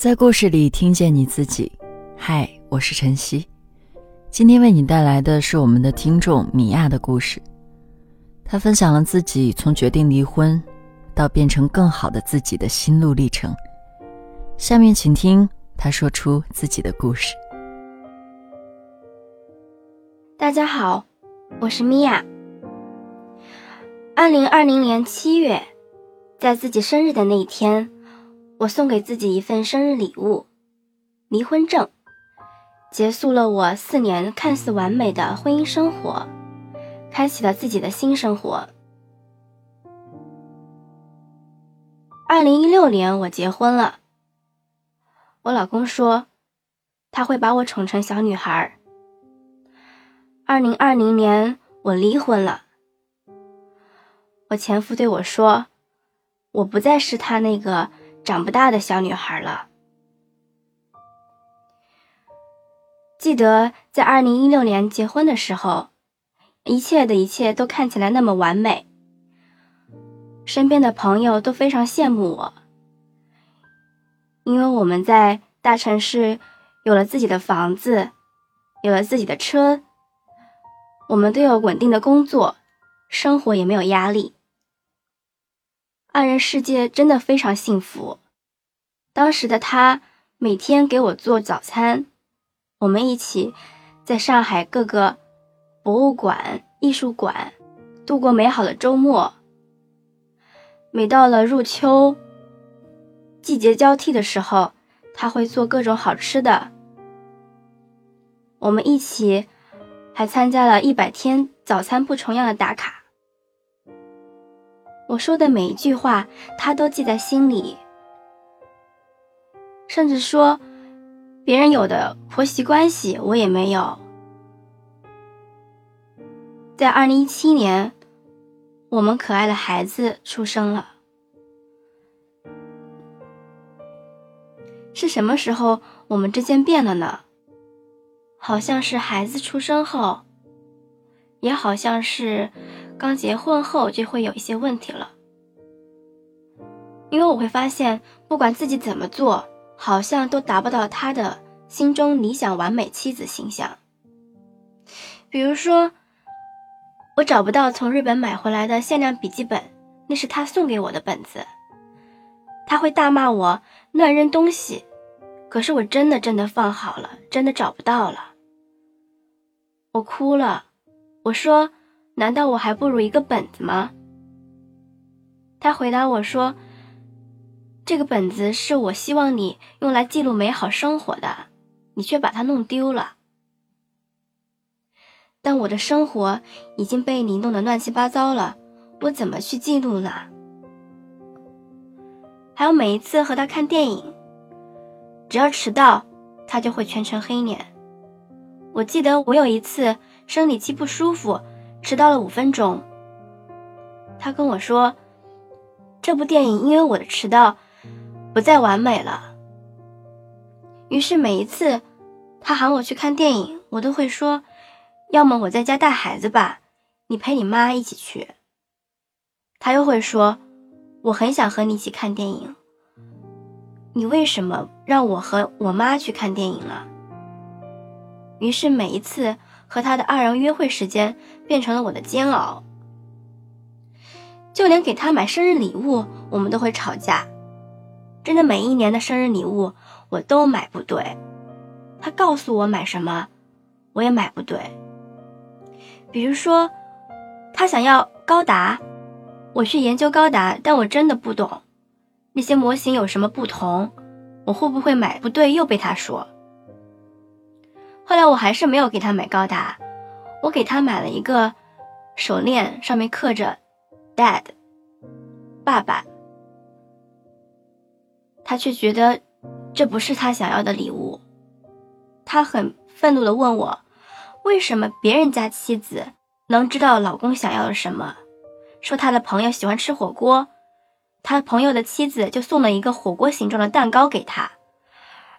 在故事里听见你自己。嗨，我是晨曦，今天为你带来的是我们的听众米娅的故事。她分享了自己从决定离婚到变成更好的自己的心路历程。下面请听她说出自己的故事。大家好，我是米娅。二零二零年七月，在自己生日的那一天，我送给自己一份生日礼物——离婚证，结束了我四年看似完美的婚姻生活，开启了自己的新生活。二零一六年我结婚了，我老公说他会把我宠成小女孩。二零二零年我离婚了。我前夫对我说：“我不再是他那个长不大的小女孩了。”记得在二零一六年结婚的时候，一切的一切都看起来那么完美，身边的朋友都非常羡慕我，因为我们在大城市有了自己的房子，有了自己的车，我们都有稳定的工作，生活也没有压力。二人世界真的非常幸福。当时的他每天给我做早餐，我们一起在上海各个博物馆、艺术馆度过美好的周末。每到了入秋，季节交替的时候，他会做各种好吃的。我们一起还参加了一百天早餐不重样的打卡。我说的每一句话，他都记在心里。甚至说，别人有的婆媳关系，我也没有。在二零一七年，我们可爱的孩子出生了。是什么时候我们之间变了呢？好像是孩子出生后，也好像是。刚结婚后就会有一些问题了，因为我会发现，不管自己怎么做，好像都达不到他的心中理想完美妻子形象。比如说，我找不到从日本买回来的限量笔记本，那是他送给我的本子，他会大骂我乱扔东西，可是我真的真的放好了，真的找不到了，我哭了，我说。难道我还不如一个本子吗？他回答我说：“这个本子是我希望你用来记录美好生活的，你却把它弄丢了。但我的生活已经被你弄得乱七八糟了，我怎么去记录呢？还有每一次和他看电影，只要迟到，他就会全程黑脸。我记得我有一次生理期不舒服。”迟到了五分钟，他跟我说：“这部电影因为我的迟到不再完美了。”于是每一次他喊我去看电影，我都会说：“要么我在家带孩子吧，你陪你妈一起去。”他又会说：“我很想和你一起看电影，你为什么让我和我妈去看电影了？”于是每一次。和他的二人约会时间变成了我的煎熬，就连给他买生日礼物，我们都会吵架。真的，每一年的生日礼物我都买不对，他告诉我买什么，我也买不对。比如说，他想要高达，我去研究高达，但我真的不懂那些模型有什么不同，我会不会买不对又被他说。后来我还是没有给他买高达，我给他买了一个手链，上面刻着 “Dad”，爸爸。他却觉得这不是他想要的礼物，他很愤怒的问我，为什么别人家妻子能知道老公想要什么？说他的朋友喜欢吃火锅，他朋友的妻子就送了一个火锅形状的蛋糕给他，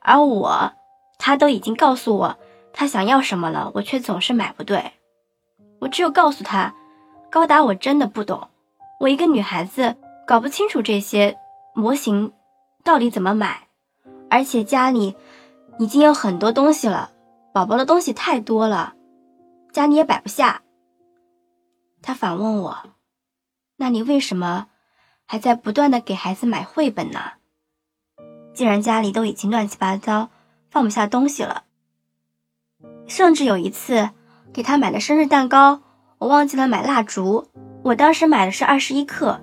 而我，他都已经告诉我。他想要什么了，我却总是买不对。我只有告诉他，高达我真的不懂，我一个女孩子搞不清楚这些模型到底怎么买，而且家里已经有很多东西了，宝宝的东西太多了，家里也摆不下。他反问我：“那你为什么还在不断的给孩子买绘本呢？既然家里都已经乱七八糟，放不下东西了。甚至有一次给他买的生日蛋糕，我忘记了买蜡烛。我当时买的是二十一克，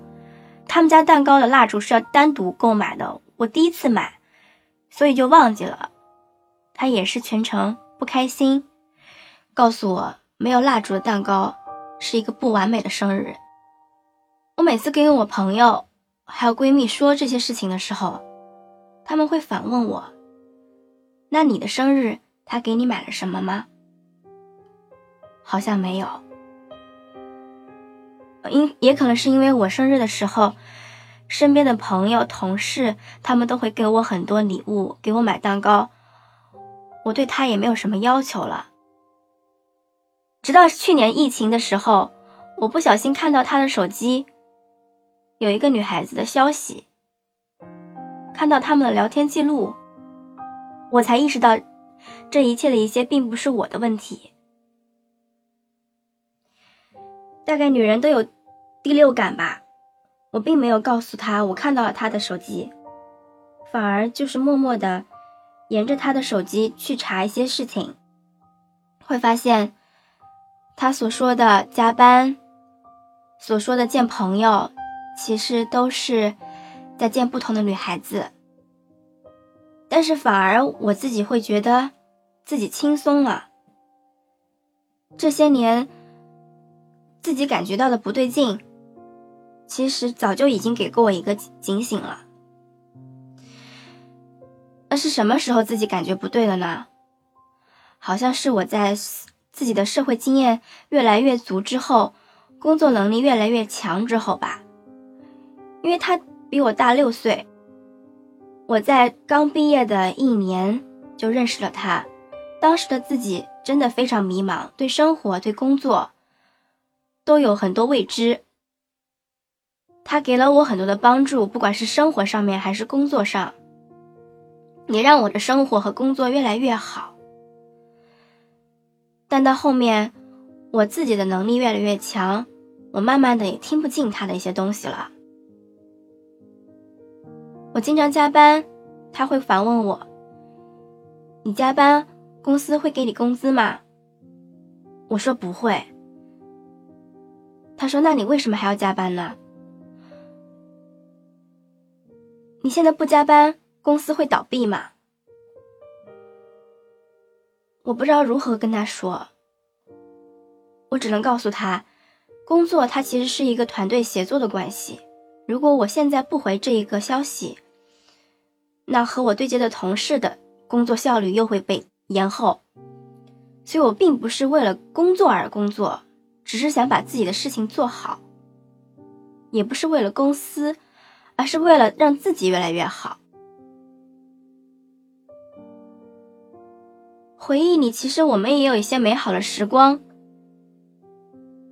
他们家蛋糕的蜡烛是要单独购买的，我第一次买，所以就忘记了。他也是全程不开心，告诉我没有蜡烛的蛋糕。”是一个不完美的生日。我每次跟我朋友还有闺蜜说这些事情的时候，他们会反问我：“那你的生日他给你买了什么吗？”好像没有。因也可能是因为我生日的时候，身边的朋友、同事他们都会给我很多礼物，给我买蛋糕，我对他也没有什么要求了。直到去年疫情的时候，我不小心看到他的手机有一个女孩子的消息，看到他们的聊天记录，我才意识到这一切的一切并不是我的问题。大概女人都有第六感吧，我并没有告诉他我看到了他的手机，反而就是默默的沿着他的手机去查一些事情，会发现。他所说的加班，所说的见朋友，其实都是在见不同的女孩子。但是反而我自己会觉得自己轻松了。这些年自己感觉到的不对劲，其实早就已经给过我一个警醒了。那是什么时候自己感觉不对了呢？好像是我在。自己的社会经验越来越足之后，工作能力越来越强之后吧，因为他比我大六岁，我在刚毕业的一年就认识了他，当时的自己真的非常迷茫，对生活、对工作都有很多未知。他给了我很多的帮助，不管是生活上面还是工作上，也让我的生活和工作越来越好。但到后面，我自己的能力越来越强，我慢慢的也听不进他的一些东西了。我经常加班，他会反问我：“你加班，公司会给你工资吗？”我说不会。他说：“那你为什么还要加班呢？你现在不加班，公司会倒闭吗？”我不知道如何跟他说，我只能告诉他，工作它其实是一个团队协作的关系。如果我现在不回这一个消息，那和我对接的同事的工作效率又会被延后。所以我并不是为了工作而工作，只是想把自己的事情做好，也不是为了公司，而是为了让自己越来越好。回忆里，其实我们也有一些美好的时光。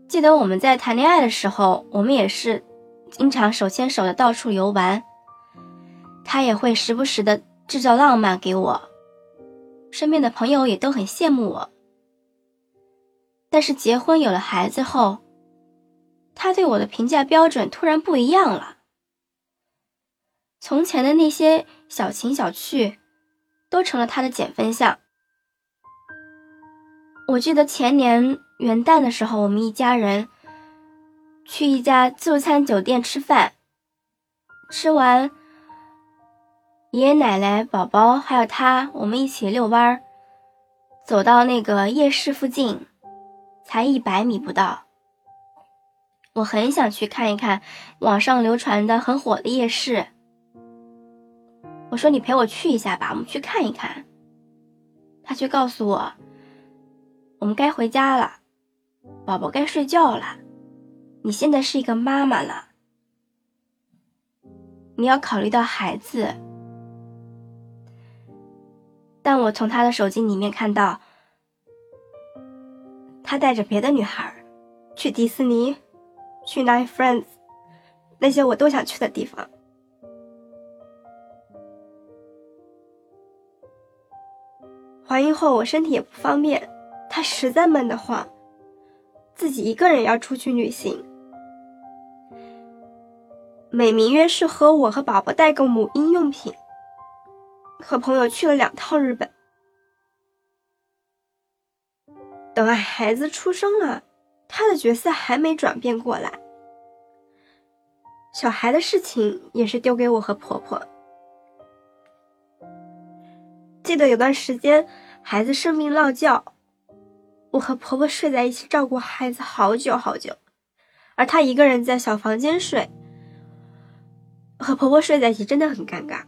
记得我们在谈恋爱的时候，我们也是经常手牵手的到处游玩。他也会时不时的制造浪漫给我，身边的朋友也都很羡慕我。但是结婚有了孩子后，他对我的评价标准突然不一样了。从前的那些小情小趣，都成了他的减分项。我记得前年元旦的时候，我们一家人去一家自助餐酒店吃饭，吃完，爷爷奶奶、宝宝还有他，我们一起遛弯儿，走到那个夜市附近，才一百米不到。我很想去看一看网上流传的很火的夜市。我说：“你陪我去一下吧，我们去看一看。”他却告诉我。我们该回家了，宝宝该睡觉了。你现在是一个妈妈了，你要考虑到孩子。但我从他的手机里面看到，他带着别的女孩去迪士尼，去 Nine Friends，那些我都想去的地方。怀孕后我身体也不方便，他实在闷得慌，自己一个人要出去旅行，美名曰是和我和宝宝代购母婴用品，和朋友去了两趟日本。等孩子出生了，他的角色还没转变过来，小孩的事情也是丢给我和婆婆。记得有段时间，孩子生病落觉，我和婆婆睡在一起照顾孩子好久好久，而她一个人在小房间睡，和婆婆睡在一起真的很尴尬，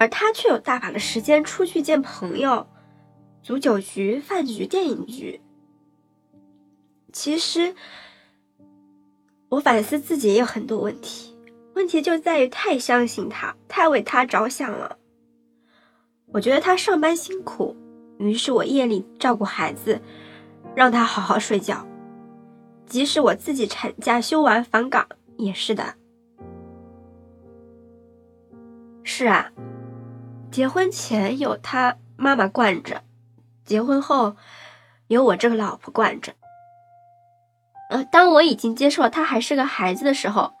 而他却有大把的时间出去见朋友，足酒局、饭局、电影局。其实，我反思自己也有很多问题。问题就在于太相信他，太为他着想了。我觉得他上班辛苦，于是我夜里照顾孩子，让他好好睡觉。即使我自己产假休完返岗，也是的。是啊，结婚前有他妈妈惯着，结婚后有我这个老婆惯着。呃，当我已经接受了他还是个孩子的时候。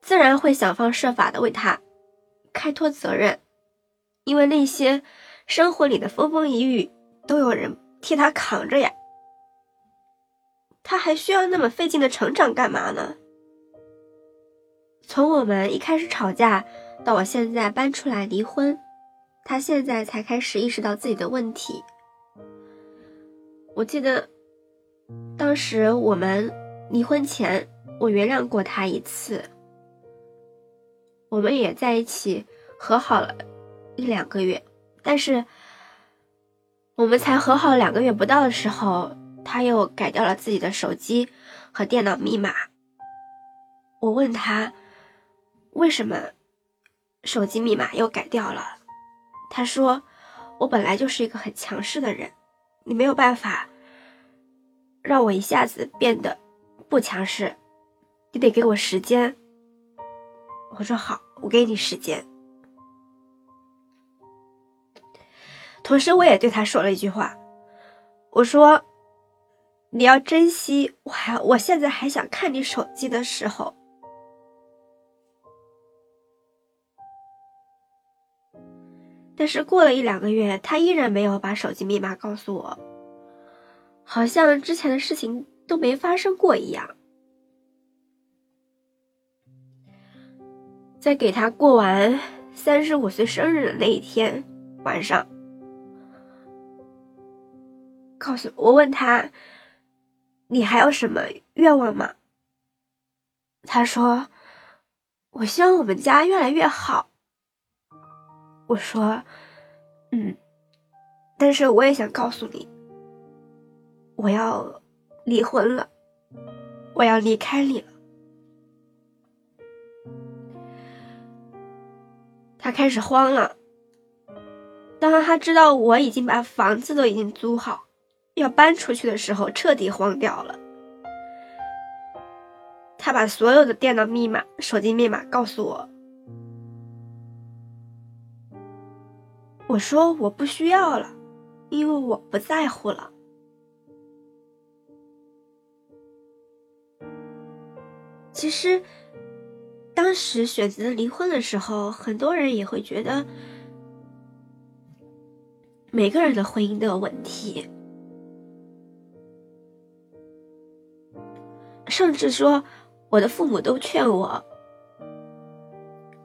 自然会想方设法的为他开脱责任，因为那些生活里的风风雨雨都有人替他扛着呀。他还需要那么费劲的成长干嘛呢？从我们一开始吵架到我现在搬出来离婚，他现在才开始意识到自己的问题。我记得当时我们离婚前，我原谅过他一次。我们也在一起和好了一两个月，但是我们才和好两个月不到的时候，他又改掉了自己的手机和电脑密码。我问他为什么手机密码又改掉了，他说我本来就是一个很强势的人，你没有办法让我一下子变得不强势，你得给我时间。我说好，我给你时间。同时，我也对他说了一句话，我说：“你要珍惜我还我现在还想看你手机的时候。”但是过了一两个月，他依然没有把手机密码告诉我，好像之前的事情都没发生过一样。在给他过完三十五岁生日的那一天晚上，告诉我问他：“你还有什么愿望吗？”他说：“我希望我们家越来越好。”我说：“嗯，但是我也想告诉你，我要离婚了，我要离开你了。”他开始慌了。当他知道我已经把房子都已经租好，要搬出去的时候，彻底慌掉了。他把所有的电脑密码、手机密码告诉我。我说我不需要了，因为我不在乎了。其实。当时选择离婚的时候，很多人也会觉得，每个人的婚姻都有问题，甚至说，我的父母都劝我，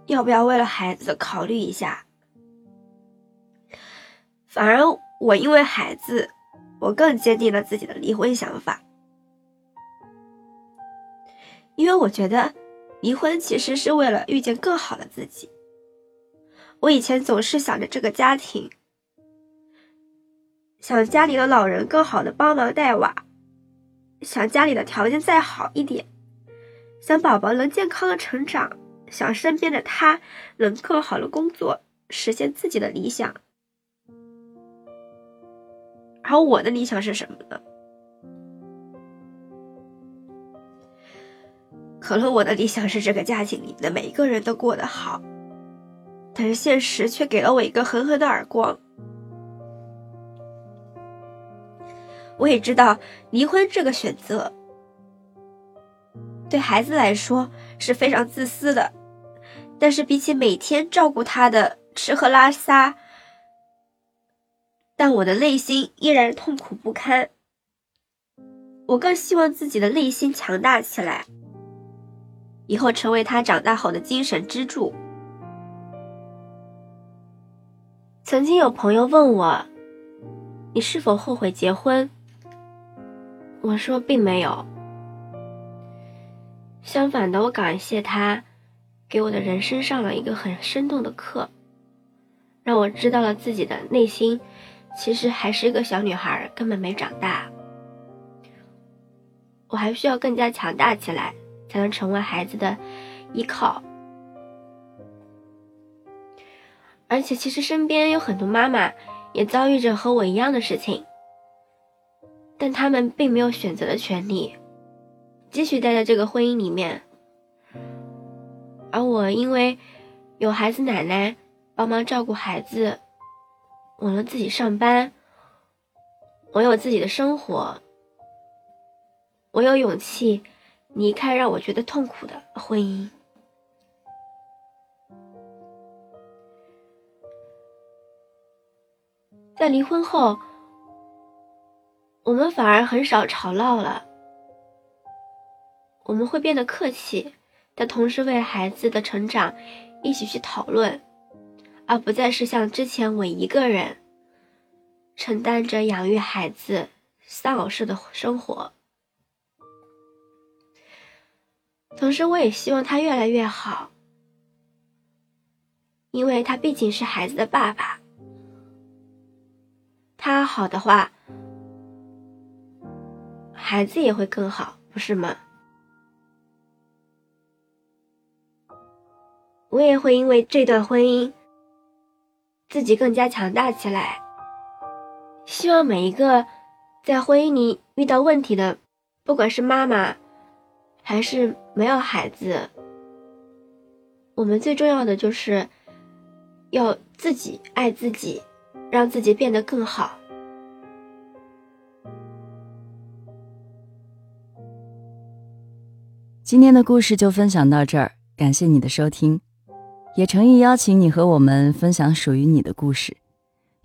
要不要为了孩子考虑一下。反而我因为孩子，我更坚定了自己的离婚想法，因为我觉得。离婚其实是为了遇见更好的自己。我以前总是想着这个家庭，想家里的老人更好的帮忙带娃，想家里的条件再好一点，想宝宝能健康的成长，想身边的他能更好的工作，实现自己的理想。而我的理想是什么呢？可能我的理想是这个家庭里的每一个人都过得好，但是现实却给了我一个狠狠的耳光。我也知道离婚这个选择对孩子来说是非常自私的，但是比起每天照顾他的吃喝拉撒，但我的内心依然痛苦不堪。我更希望自己的内心强大起来，以后成为他长大后的精神支柱。曾经有朋友问我：“你是否后悔结婚？”我说并没有，相反的，我感谢他，给我的人生上了一个很生动的课，让我知道了自己的内心其实还是一个小女孩，根本没长大。我还需要更加强大起来，才能成为孩子的依靠。而且，其实身边有很多妈妈也遭遇着和我一样的事情。但他们并没有选择的权利，继续待在这个婚姻里面。而我因为有孩子奶奶帮忙照顾孩子，我能自己上班，我有自己的生活，我有勇气离开让我觉得痛苦的婚姻。在离婚后。我们反而很少吵闹了，我们会变得客气，但同时为孩子的成长一起去讨论，而不再是像之前我一个人承担着养育孩子丧偶式的生活。同时，我也希望他越来越好，因为他毕竟是孩子的爸爸，他好的话。孩子也会更好，不是吗？我也会因为这段婚姻，自己更加强大起来。希望每一个在婚姻里遇到问题的，不管是妈妈还是没有孩子，我们最重要的就是要自己爱自己，让自己变得更好。今天的故事就分享到这儿，感谢你的收听，也诚意邀请你和我们分享属于你的故事，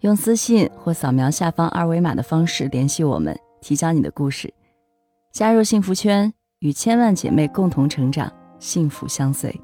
用私信或扫描下方二维码的方式联系我们，提交你的故事，加入幸福圈，与千万姐妹共同成长，幸福相随。